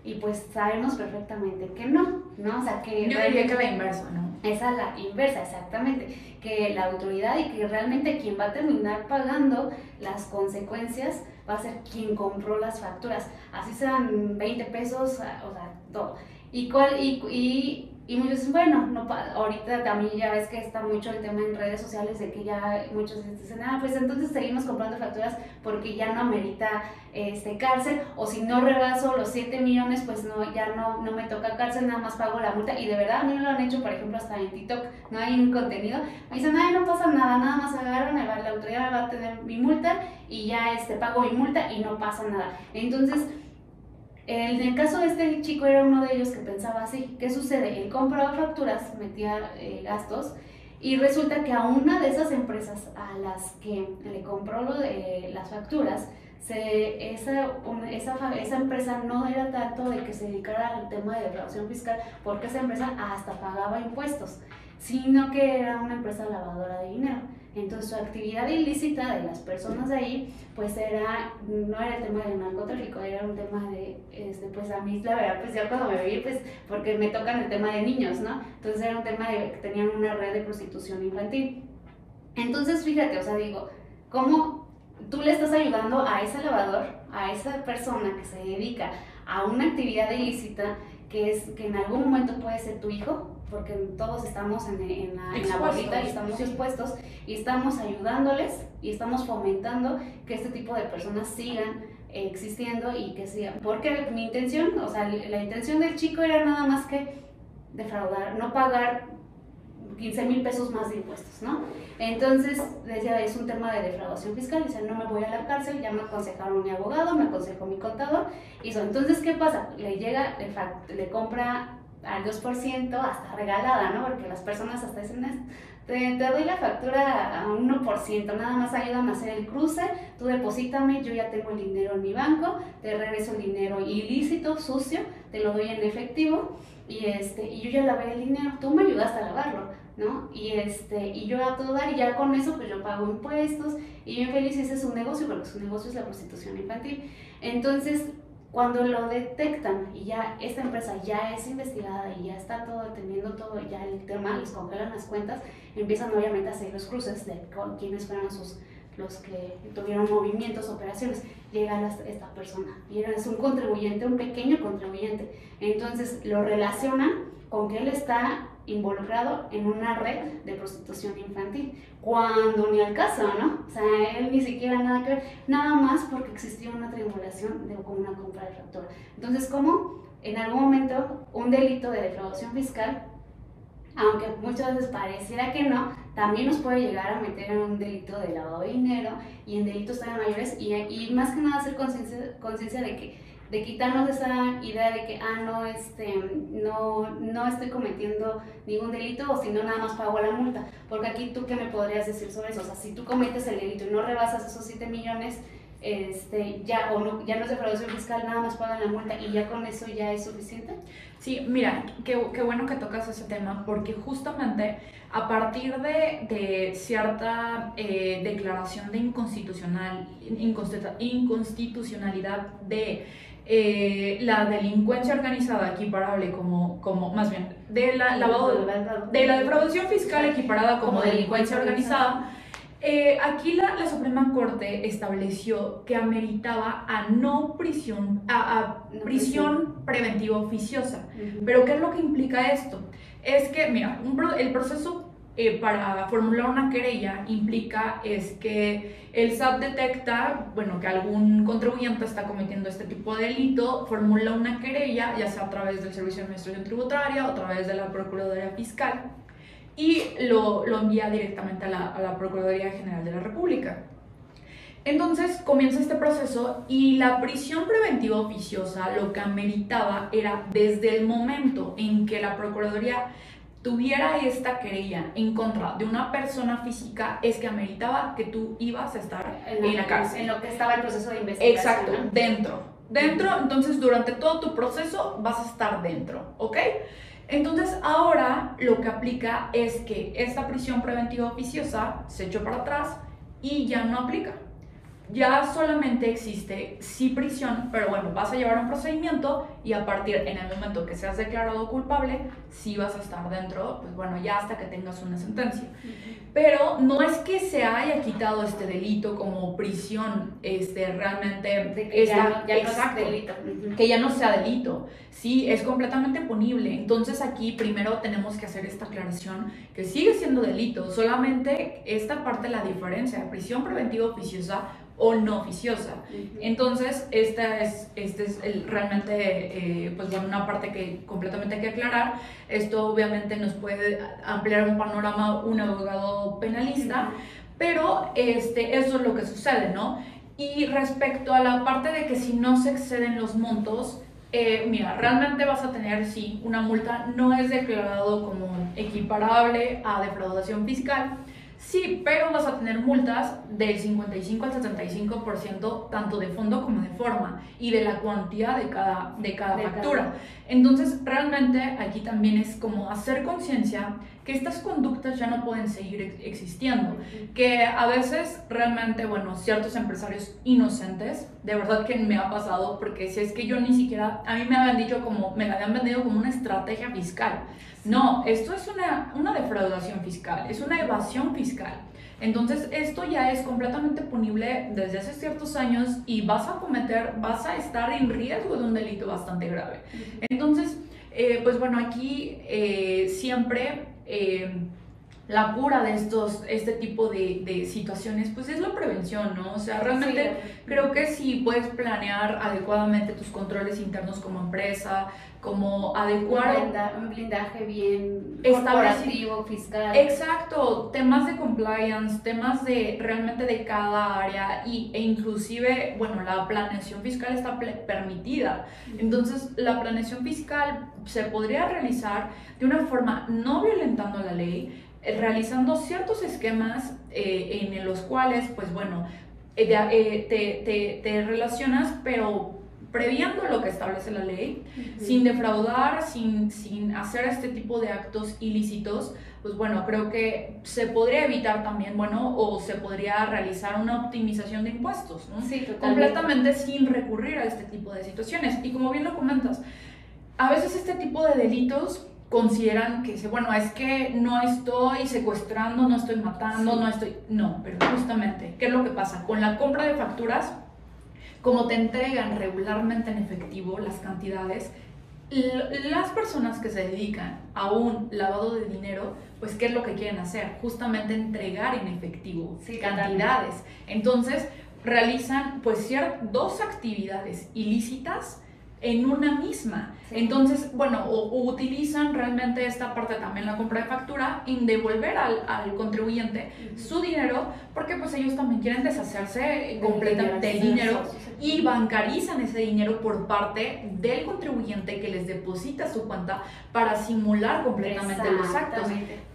Y pues sabemos perfectamente que no, ¿no? O sea, que... Yo diría que la inversa, ¿no? Esa es la inversa, exactamente. Que la autoridad y que realmente quien va a terminar pagando las consecuencias va a ser quien compró las facturas. Así sean 20 pesos, o sea, todo. Y, cuál, y, y, y muchos dicen, bueno, no, ahorita también ya ves que está mucho el tema en redes sociales de que ya muchos dicen, ah, pues entonces seguimos comprando facturas porque ya no amerita este, cárcel, o si no rebaso los 7 millones, pues no, ya no, no me toca cárcel, nada más pago la multa. Y de verdad a mí lo han hecho, por ejemplo, hasta en TikTok, no hay un contenido. Me dicen, ay, no pasa nada, nada más agarran, la autoridad va a tener mi multa y ya este, pago mi multa y no pasa nada. Entonces, en el caso de este chico era uno de ellos que pensaba así. ¿Qué sucede? Él compraba facturas, metía eh, gastos y resulta que a una de esas empresas a las que le compró lo de las facturas, se, esa, esa, esa, empresa no era tanto de que se dedicara al tema de declaración fiscal, porque esa empresa hasta pagaba impuestos, sino que era una empresa lavadora de dinero. Entonces su actividad ilícita de las personas ahí, pues era, no era el tema del narcotráfico, era un tema de, este, pues a mí la verdad, pues ya cuando me vi, pues porque me tocan el tema de niños, ¿no? Entonces era un tema de que tenían una red de prostitución infantil. Entonces fíjate, o sea, digo, ¿cómo tú le estás ayudando a ese lavador, a esa persona que se dedica a una actividad ilícita que es que en algún momento puede ser tu hijo, porque todos estamos en, en la, en la bolita y estamos expuestos y estamos ayudándoles y estamos fomentando que este tipo de personas sigan existiendo y que sigan. Porque mi intención, o sea, la intención del chico era nada más que defraudar, no pagar 15 mil pesos más de impuestos, ¿no? Entonces, decía, es un tema de defraudación fiscal, dice, no me voy a la cárcel, ya me aconsejaron mi abogado, me aconsejó mi contador, y eso. Entonces, ¿qué pasa? Le llega, le, le compra al 2% hasta regalada, ¿no? Porque las personas hasta dicen, te, doy la factura a 1%, nada más ayúdame a hacer el cruce, tú deposítame, yo ya tengo el dinero en mi banco, te regreso el dinero ilícito, sucio, te lo doy en efectivo y, este, y yo ya lavé el dinero, tú me ayudaste a lavarlo, ¿no? Y, este, y yo a todo dar y ya con eso pues yo pago impuestos y bien feliz ese es un negocio, porque su negocio es la prostitución infantil. Entonces, cuando lo detectan y ya esta empresa ya es investigada y ya está todo teniendo todo, ya el tema les congelan las cuentas, empiezan obviamente a hacer los cruces de con quiénes fueron sus, los que tuvieron movimientos, operaciones. Llega esta persona y es un contribuyente, un pequeño contribuyente. Entonces lo relacionan con que él está involucrado en una red de prostitución infantil, cuando ni al caso, ¿no? O sea, él ni siquiera nada que ver, nada más porque existía una triangulación de como una compra de factura. Entonces, ¿cómo en algún momento un delito de defraudación fiscal, aunque muchas veces pareciera que no, también nos puede llegar a meter en un delito de lavado de dinero y en delitos tan mayores y, y más que nada hacer conciencia de que de quitarnos esa idea de que, ah, no, este, no, no estoy cometiendo ningún delito o si no, nada más pago la multa. Porque aquí tú, ¿qué me podrías decir sobre eso? O sea, si tú cometes el delito y no rebasas esos 7 millones, este, ya, o no, ya no es defraudación fiscal, nada más pagan la multa y ya con eso ya es suficiente? Sí, mira, qué, qué bueno que tocas ese tema porque justamente a partir de, de cierta eh, declaración de inconstitucional, inconstitucionalidad de eh, la delincuencia organizada equiparable como, como más bien, de la, lavado, de la defraudación fiscal equiparada como, delincuencia organizada, eh, aquí la, la, Suprema Corte estableció que ameritaba a no prisión, a, prisión, preventiva oficiosa. Pero ¿qué es lo que implica esto? Es que, mira, el proceso eh, para formular una querella implica es que el SAT detecta, bueno, que algún contribuyente está cometiendo este tipo de delito, formula una querella, ya sea a través del Servicio de Administración Tributaria o a través de la Procuraduría Fiscal, y lo, lo envía directamente a la, a la Procuraduría General de la República. Entonces comienza este proceso y la prisión preventiva oficiosa lo que ameritaba era desde el momento en que la Procuraduría tuviera esta querella en contra de una persona física es que ameritaba que tú ibas a estar en la, cárcel. En lo que estaba el proceso de investigación. Exacto, dentro. Dentro, entonces durante todo tu proceso vas a estar dentro, ¿ok? Entonces ahora lo que aplica es que esta prisión preventiva oficiosa se echó para atrás y ya no aplica ya solamente existe sí prisión, pero bueno, vas a llevar un procedimiento y a partir en el momento que seas declarado culpable, sí vas a estar dentro, pues bueno, ya hasta que tengas una sentencia. Pero no es que se haya quitado este delito como prisión, este realmente que ya, no, delito. Que ya no sea delito. Sí, es completamente punible. Entonces aquí primero tenemos que hacer esta aclaración que sigue siendo delito, solamente esta parte la diferencia, prisión preventiva oficiosa o no oficiosa. Entonces, esta es, este es el, realmente eh, pues bueno, una parte que completamente hay que aclarar. Esto obviamente nos puede ampliar un panorama un abogado penalista, pero este, eso es lo que sucede, ¿no? Y respecto a la parte de que si no se exceden los montos, eh, mira, realmente vas a tener, sí, una multa, no es declarado como equiparable a defraudación fiscal, Sí, pero vas a tener multas del 55 al 75% tanto de fondo como de forma y de la cuantía de cada, de cada factura. Entonces, realmente aquí también es como hacer conciencia que estas conductas ya no pueden seguir existiendo, que a veces realmente, bueno, ciertos empresarios inocentes, de verdad que me ha pasado, porque si es que yo ni siquiera, a mí me habían dicho como, me la habían vendido como una estrategia fiscal. No, esto es una, una defraudación fiscal, es una evasión fiscal. Entonces, esto ya es completamente punible desde hace ciertos años y vas a cometer, vas a estar en riesgo de un delito bastante grave. Entonces, eh, pues bueno, aquí eh, siempre eh, la cura de estos, este tipo de, de, situaciones, pues es la prevención, ¿no? O sea, realmente creo que si puedes planear adecuadamente tus controles internos como empresa, como adecuar... Un, blindaje bien corporativo, fiscal. Exacto, temas de compliance, temas de realmente de cada área y, e inclusive, bueno, la planeación fiscal está permitida. Entonces, la planeación fiscal se podría realizar de una forma no violentando la ley, realizando ciertos esquemas eh, en los cuales, pues bueno, te, te, te relacionas, pero previendo lo que establece la ley, sin defraudar, sin, sin hacer este tipo de actos ilícitos, pues bueno, creo que se podría evitar también, bueno, o se podría realizar una optimización de impuestos, ¿no? Sí, Completamente sin recurrir a este tipo de situaciones. Y como bien lo comentas, a veces este tipo de delitos consideran que, bueno, es que no estoy secuestrando, no estoy matando, no estoy... No, pero justamente, ¿qué es lo que pasa? Con la compra de facturas como te entregan regularmente en efectivo las cantidades, las personas que se dedican a un lavado de dinero, pues ¿qué es lo que quieren hacer? Justamente entregar en efectivo cantidades. Entonces, realizan pues dos actividades ilícitas en una misma. Entonces, bueno, o, utilizan realmente esta parte también, la compra de factura, en devolver al, al contribuyente su dinero, porque pues ellos también quieren deshacerse completamente del dinero y bancarizan ese dinero por parte del contribuyente que les deposita su cuenta para simular completamente los actos.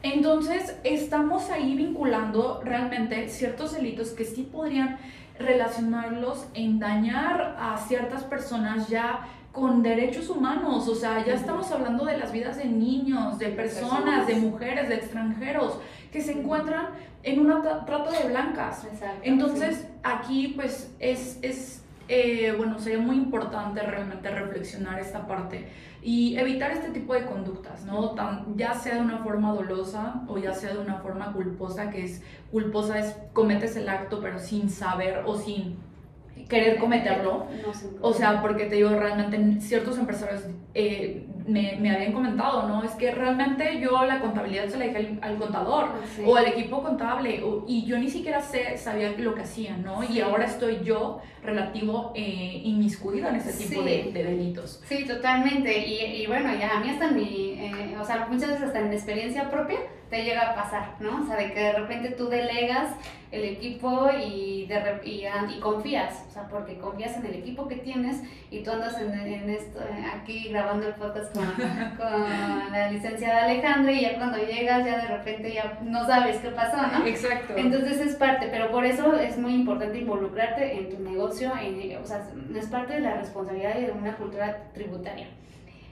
Entonces, estamos ahí vinculando realmente ciertos delitos que sí podrían relacionarlos en dañar a ciertas personas ya con derechos humanos, o sea, ya estamos hablando de las vidas de niños, de personas, de mujeres, de extranjeros, que se encuentran en una trata de blancas. Entonces, aquí pues es, es eh, bueno, sería muy importante realmente reflexionar esta parte y evitar este tipo de conductas, ¿no? Tan, ya sea de una forma dolosa o ya sea de una forma culposa, que es culposa es cometes el acto pero sin saber o sin querer cometerlo. o sea, porque te digo, realmente ciertos empresarios eh, me, me, habían comentado, ¿no? Es que realmente yo la contabilidad se la dije al, contador ah, o al equipo contable y yo ni siquiera sé, sabía lo que hacían, ¿no? Y ahora estoy yo relativo eh, inmiscuido en ese tipo de, de, delitos. Sí, totalmente. Y, y, bueno, ya a mí hasta mi, eh, o sea, muchas veces hasta en experiencia propia te llega a pasar, ¿no? O sea, de que de repente tú delegas el equipo y, de, y, y, confías, o sea, porque confías en el equipo que tienes y tú andas en, en esto, aquí grabando el podcast con, [LAUGHS] con, la licenciada Alejandra y ya cuando llegas ya de repente ya no sabes qué pasó, ¿no? Exacto. Entonces es parte, pero por eso es muy importante involucrarte en tu negocio, en, o sea, es parte de la responsabilidad y de una cultura tributaria.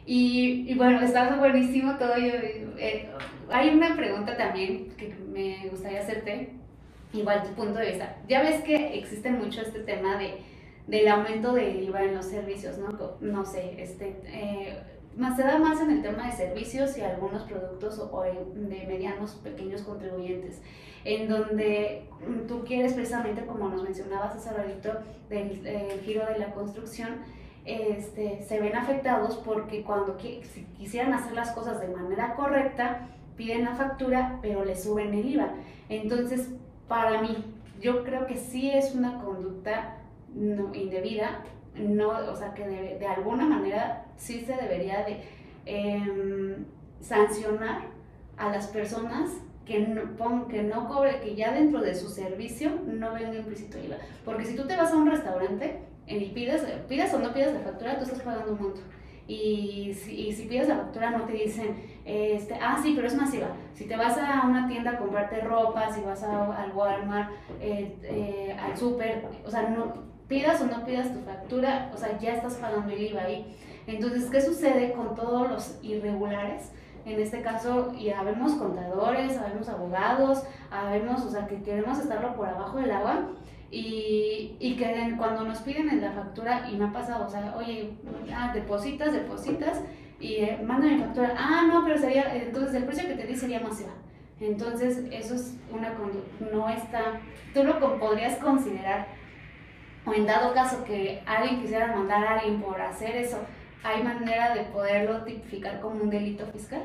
Y, y, bueno, está buenísimo todo. Yo, eh, hay una pregunta también que me gustaría hacerte, igual tu punto de vista. Ya ves que existe mucho este tema de, del aumento del IVA en los servicios, ¿no? No sé, este, eh, más se da más en el tema de servicios y algunos productos o, de medianos, pequeños contribuyentes, en donde tú quieres precisamente, como nos mencionabas hace ratito, del giro de la construcción, este, se ven afectados porque cuando quisieran hacer las cosas de manera correcta, piden la factura, pero le suben el IVA. Entonces, para mí, yo creo que sí es una conducta no, indebida, no, o sea, que de, de alguna manera sí se debería de em, sancionar a las personas que no, que no cobre, que ya dentro de su servicio no venga implícito IVA. Porque si tú te vas a un restaurante y pides, pidas o no pidas la factura, tú estás pagando un monto. Y si, si pides la factura no te dicen, este, ah, sí, pero es masiva. Si te vas a una tienda a comprarte ropa, si vas a, al Walmart, eh, eh, al súper, o sea, no, pidas o no pidas tu factura, o sea, ya estás pagando el IVA ahí. Entonces, ¿qué sucede con todos los irregulares? En este caso, ya vemos contadores, sabemos abogados, sabemos, o sea, que queremos estarlo por abajo del agua y, y que cuando nos piden en la factura, y me ha pasado, o sea, oye, ah, depositas, depositas, y eh, mandan mi factura, ah, no, pero sería, entonces el precio que te di sería masiva. Entonces, eso es una no está, tú lo podrías considerar, o en dado caso que alguien quisiera mandar a alguien por hacer eso, ¿hay manera de poderlo tipificar como un delito fiscal?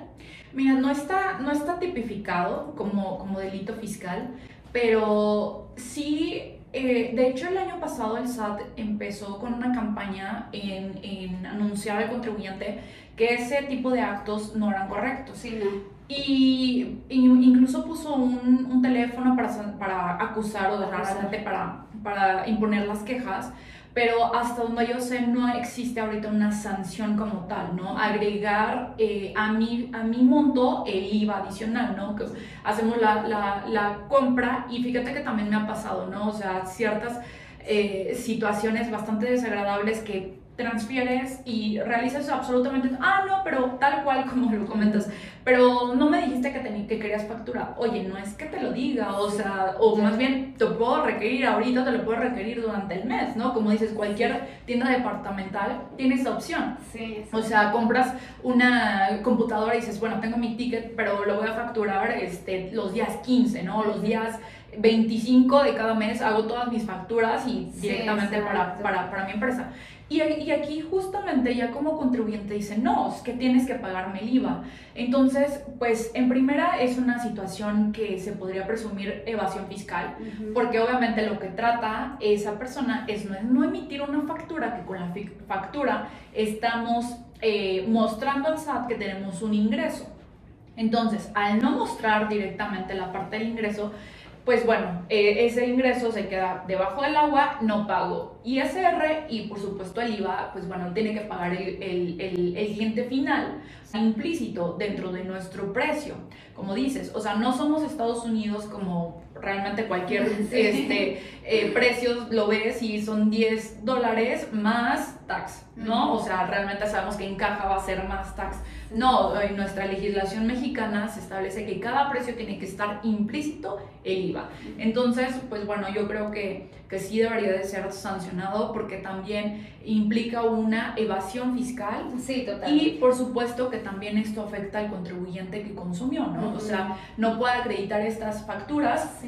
Mira, no está, no está tipificado como, como delito fiscal, pero sí eh, de hecho, el año pasado el SAT empezó con una campaña en, en, anunciar al contribuyente que ese tipo de actos no eran correctos. Sí, no. Y, incluso puso un, un, teléfono para, para acusar o realmente para, para imponer las quejas, pero hasta donde yo sé no existe ahorita una sanción como tal, ¿no? Agregar eh, a, mi, a mi monto el IVA adicional, ¿no? Hacemos la, la, la, compra y fíjate que también me ha pasado, ¿no? O sea, ciertas eh, situaciones bastante desagradables que transfieres y realizas absolutamente, ah, no, pero tal cual [LAUGHS] como lo comentas, pero no me dijiste que, que querías factura. Oye, no es que te lo diga, o sea, o más bien te puedo requerir ahorita, te lo puedo requerir durante el mes, ¿no? Como dices, cualquier tienda departamental tiene esa opción. Sí, O sea, compras una computadora y dices, bueno, tengo mi ticket, pero lo voy a facturar este, los días 15, ¿no? Los días 25 de cada mes hago todas mis facturas y directamente para, para, para mi empresa. Y, y, aquí justamente ya como contribuyente dice, no, es que tienes que pagarme el IVA. Entonces, pues en primera es una situación que se podría presumir evasión fiscal, porque obviamente lo que trata esa persona es no, no, emitir una factura, que con la factura estamos eh, mostrando al SAT que tenemos un ingreso. Entonces, al no mostrar directamente la parte del ingreso, pues bueno, eh, ese ingreso se queda debajo del agua, no pago ISR y por supuesto el IVA, pues bueno, tiene que pagar el, el, el, el cliente final implícito dentro de nuestro precio. Como dices, o sea, no somos Estados Unidos como realmente cualquier [LAUGHS] este, eh, precio lo ves y son 10 dólares más tax, ¿no? O sea, realmente sabemos que en caja va a ser más tax. No, en nuestra legislación mexicana se establece que cada precio tiene que estar implícito el IVA. Entonces, pues bueno, yo creo que, que sí debería de ser sancionado porque también implica una evasión fiscal. Sí, total. Y por supuesto que también esto afecta al contribuyente que consumió, ¿no? O sea, no puede acreditar estas facturas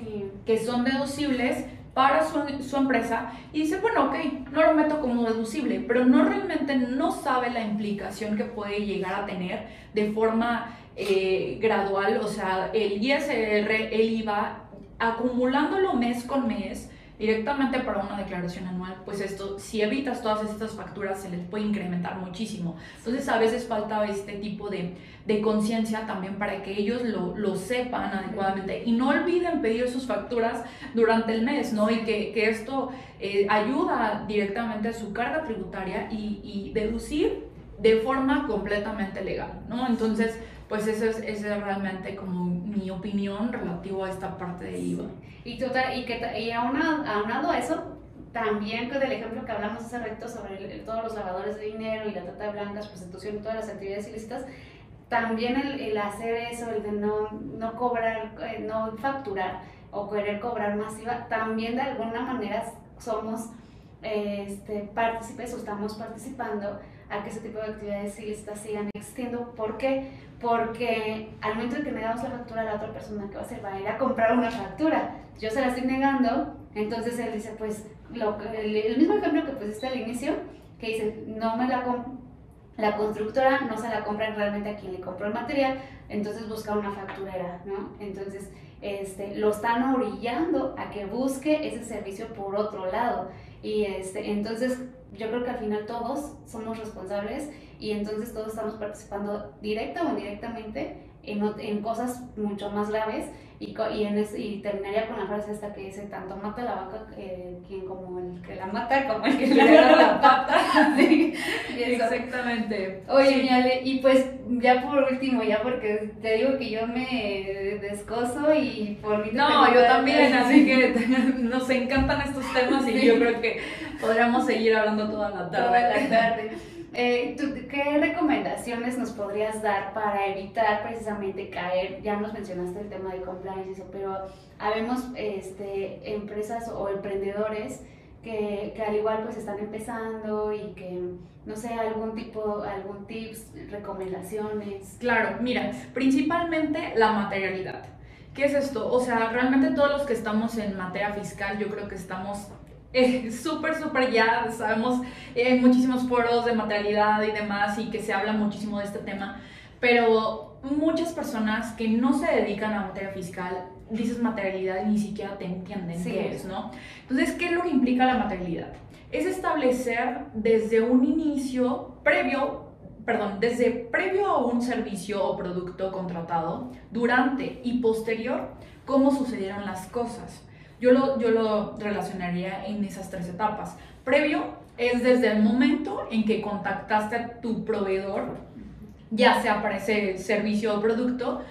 que son deducibles para su, su, empresa y dice, bueno, ok, no lo meto como deducible, pero no realmente no sabe la implicación que puede llegar a tener de forma eh, gradual, o sea, el ISR, el IVA, acumulándolo mes con mes, directamente para una declaración anual, pues esto, si evitas todas estas facturas, se les puede incrementar muchísimo. Entonces, a veces falta este tipo de, de conciencia también para que ellos lo, lo, sepan adecuadamente y no olviden pedir sus facturas durante el mes, ¿no? Y que, que esto eh, ayuda directamente a su carga tributaria y, y deducir de forma completamente legal, ¿no? Entonces, pues esa es, ese es realmente como mi opinión relativo a esta parte de IVA. Y, total, y, que, y aunado, aunado a eso, también con el ejemplo que hablamos hace rato sobre todos los lavadores de dinero y la trata de blancas, prostitución y todas las actividades ilícitas, también el, el hacer eso, el de no, no cobrar, eh, no facturar o querer cobrar más IVA, también de alguna manera somos eh, este, partícipes o estamos participando a que ese tipo de actividades ilícitas sigan existiendo. ¿Por qué? Porque al momento en que negamos la factura a la otra persona, ¿qué va a hacer? Va a ir a comprar una factura. Yo se la estoy negando, entonces él dice, pues, lo, el, el mismo ejemplo que pusiste al inicio, que dice, no me la la constructora no se la compra realmente a quien le compró el material, entonces busca una facturera, ¿no? Entonces, este, lo están orillando a que busque ese servicio por otro lado. Y este, entonces, yo creo que al final todos somos responsables y entonces todos estamos participando directa o indirectamente en, en cosas mucho más graves y, y, en y terminaría con la frase esta que dice, tanto mata la vaca eh, quien como el que la mata, como el que le [LAUGHS] agarra la pata. [LAUGHS] sí, Exactamente. Oye, sí. Ale, y pues ya por último, ya porque te digo que yo me descoso y por mí... No, yo también, así que [LAUGHS] nos encantan estos temas y yo creo que podríamos seguir hablando toda la tarde. Toda la tarde. Eh, ¿tú, ¿Qué recomendaciones nos podrías dar para evitar precisamente caer? Ya nos mencionaste el tema de compliance, eso, pero habemos este, empresas o emprendedores que, que, al igual pues están empezando y que, no sé, algún tipo, algún tips, recomendaciones. Claro, mira, principalmente la materialidad. ¿Qué es esto? O sea, realmente todos los que estamos en materia fiscal, yo creo que estamos eh, súper, súper ya, sabemos, eh, muchísimos foros de materialidad y demás y que se habla muchísimo de este tema, pero muchas personas que no se dedican a materia fiscal, dices materialidad y ni siquiera te entienden sí. qué es, ¿no? Entonces, ¿qué es lo que implica la materialidad? Es establecer desde un inicio previo perdón, desde previo a un servicio o producto contratado, durante y posterior, cómo sucedieron las cosas. Yo lo, yo lo relacionaría en esas tres etapas. Previo es desde el momento en que contactaste a tu proveedor, ya sea para ese servicio o producto,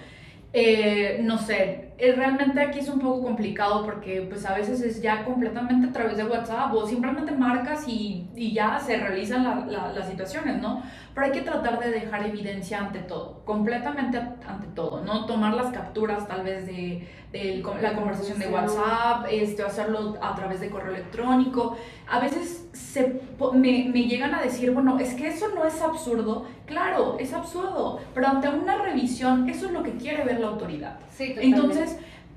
eh, no sé, realmente aquí es un poco complicado porque pues a veces es ya completamente a través de WhatsApp o simplemente marcas y, y ya se realizan las situaciones, ¿no? Pero hay que tratar de dejar evidencia ante todo, completamente ante todo, ¿no? Tomar las capturas tal vez de, de la conversación de WhatsApp, este, hacerlo a través de correo electrónico. A veces se, me, me llegan a decir, bueno, es que eso no es absurdo. Claro, es absurdo, pero ante una revisión, eso es lo que quiere ver la autoridad. Sí, Entonces,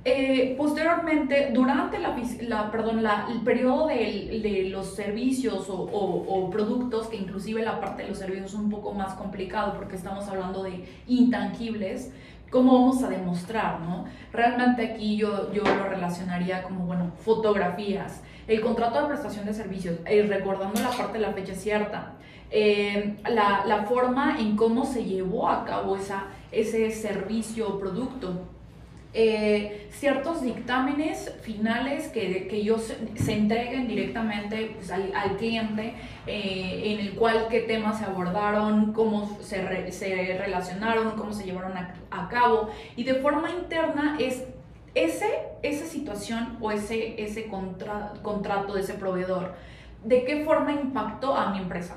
eh, posteriormente, durante la, perdón, el periodo de, los servicios o, o, productos, que inclusive la parte de los servicios es un poco más complicado porque estamos hablando de intangibles, ¿cómo vamos a demostrar? No? Realmente aquí yo, yo lo relacionaría como, bueno, fotografías, el contrato de prestación de servicios, eh, recordando la parte de la fecha cierta, eh, la, la, forma en cómo se llevó a cabo esa, ese servicio o producto eh, ciertos dictámenes finales que, que ellos se, entreguen directamente pues, al, al, cliente, eh, en el cual qué temas se abordaron, cómo se, se relacionaron, cómo se llevaron a, a, cabo. Y de forma interna es ese, esa situación o ese, ese contra, contrato de ese proveedor, de qué forma impactó a mi empresa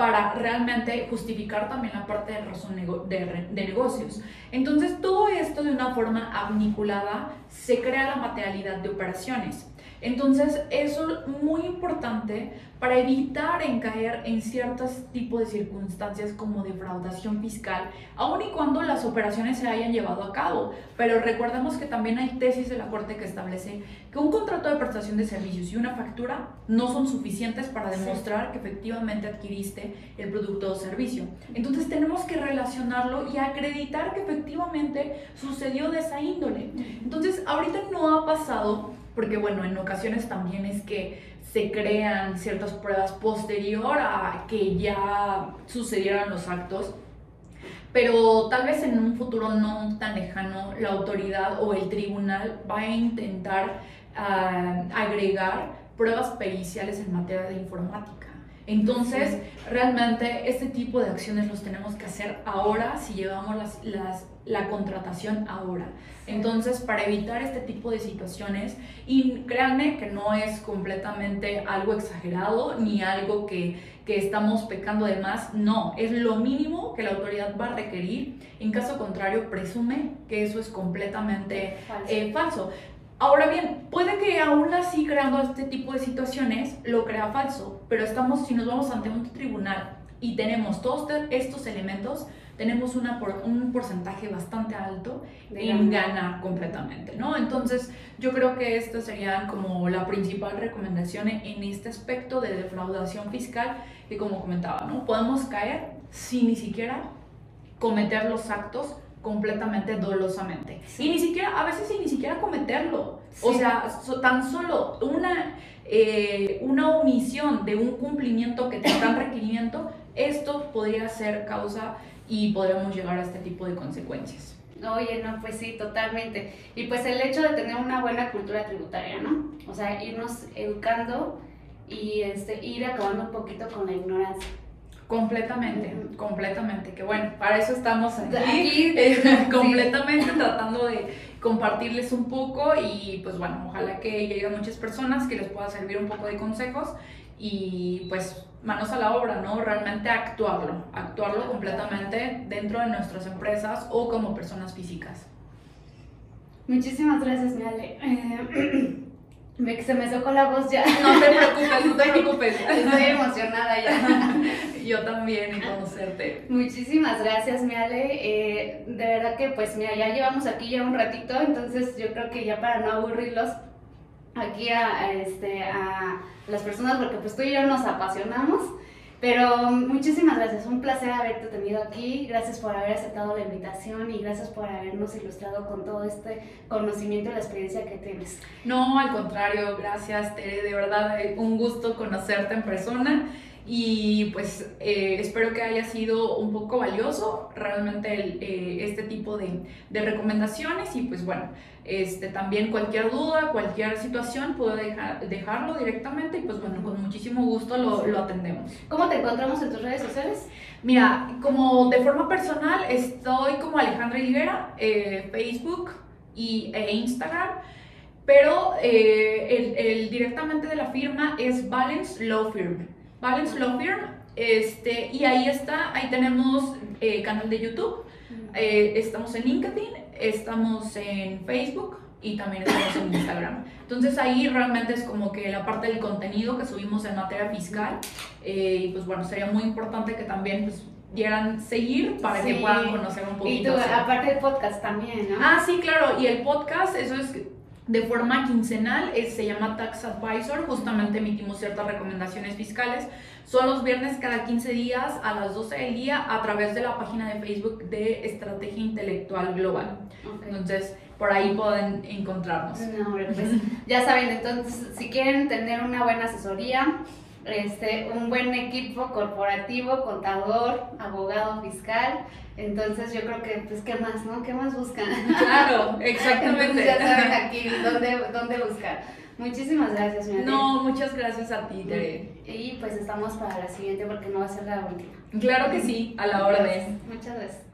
para realmente justificar también la parte de razón de, de, negocios. Entonces, todo esto de una forma vinculada se crea la materialidad de operaciones. Entonces, eso es muy importante para evitar en caer en ciertos tipos de circunstancias como defraudación fiscal, aun y cuando las operaciones se hayan llevado a cabo. Pero recordemos que también hay tesis de la Corte que establece que un contrato de prestación de servicios y una factura no son suficientes para demostrar que efectivamente adquiriste el producto o servicio. Entonces tenemos que relacionarlo y acreditar que efectivamente sucedió de esa índole. Entonces, ahorita no ha pasado porque bueno, en ocasiones también es que se crean ciertas pruebas posterior a que ya sucedieran los actos, pero tal vez en un futuro no tan lejano la autoridad o el tribunal va a intentar uh, agregar pruebas periciales en materia de informática. Entonces, realmente este tipo de acciones los tenemos que hacer ahora si llevamos las, las, la contratación ahora. Entonces, para evitar este tipo de situaciones, y créanme que no es completamente algo exagerado ni algo que, que estamos pecando de más, no, es lo mínimo que la autoridad va a requerir. En caso contrario, presume que eso es completamente falso. Eh, falso. Ahora bien, puede que aún así creando este tipo de situaciones lo crea falso, pero estamos, si nos vamos ante un tribunal y tenemos todos estos elementos, tenemos una un porcentaje bastante alto en ganar completamente, ¿no? Entonces, yo creo que esto sería como la principal recomendación en este aspecto de defraudación fiscal, que como comentaba, ¿no? Podemos caer sin ni siquiera cometer los actos completamente dolosamente. Y ni siquiera, a veces ni siquiera cometerlo. O sea, tan solo una, eh, una omisión de un cumplimiento que te dan requerimiento, esto podría ser causa y podríamos llegar a este tipo de consecuencias. Oye, no, pues sí, totalmente. Y pues el hecho de tener una buena cultura tributaria, ¿no? O sea, irnos educando y este, ir acabando un poquito con la ignorancia. Completamente, completamente. Que bueno, para eso estamos aquí, [LAUGHS] eh, [LAUGHS] completamente tratando de compartirles un poco y pues bueno, ojalá que lleguen muchas personas que les pueda servir un poco de consejos y pues manos a la obra, ¿no? Realmente actuarlo, actuarlo completamente dentro de nuestras empresas o como personas físicas. Muchísimas gracias, Miale. Eh, [CLEARS THROAT] Me, se me sacó la voz ya. No te preocupes, no te preocupes. [LAUGHS] Estoy emocionada ya. [LAUGHS] Yo también en conocerte. Muchísimas gracias, Miale. Eh, de verdad que, pues, mira, ya llevamos aquí ya un ratito, entonces yo creo que ya para no aburrirlos aquí a, a este, a las personas, porque pues tú y yo nos apasionamos. Pero muchísimas gracias, un placer haberte tenido aquí, gracias por haber aceptado la invitación y gracias por habernos ilustrado con todo este conocimiento y la experiencia que tienes. No, al contrario, gracias Tere, de verdad, eh, un gusto conocerte en persona y pues eh, espero que haya sido un poco valioso realmente el, eh, este tipo de, de, recomendaciones y pues bueno, este, también cualquier duda, cualquier situación puedo dejar, dejarlo directamente y pues bueno, con muchísimo gusto lo, lo, atendemos. ¿Cómo te encontramos en tus redes sociales? Mira, como de forma personal estoy como Alejandra Higuera, eh, Facebook y, e Instagram pero el, el, directamente de la firma es Balance Law Firm. Balance Law Firm, este, y ahí está, ahí tenemos eh, canal de YouTube, eh, estamos en LinkedIn, estamos en Facebook y también estamos en Instagram. Entonces ahí realmente es como que la parte del contenido que subimos en materia fiscal, eh, y pues bueno, sería muy importante que también pues, quieran seguir para que puedan conocer un poquito. Y tú, aparte del podcast también, ¿no? Ah, sí, claro, y el podcast, eso es de forma quincenal, se llama Tax Advisor, justamente emitimos ciertas recomendaciones fiscales. Son los viernes cada 15 días a las 12 del día a través de la página de Facebook de Estrategia Intelectual Global. Entonces, por ahí pueden encontrarnos. Pues, ya saben, entonces, si quieren tener una buena asesoría, este, un buen equipo corporativo, contador, abogado fiscal. Entonces yo creo que, pues, ¿qué más, no? ¿Qué más buscan? Claro, [LAUGHS] exactamente. ya saben aquí dónde, dónde buscar. Muchísimas gracias, mi No, muchas gracias a ti, Tere. Y pues estamos para la siguiente porque no va a ser la última. Claro que sí, a la hora de. Muchas gracias.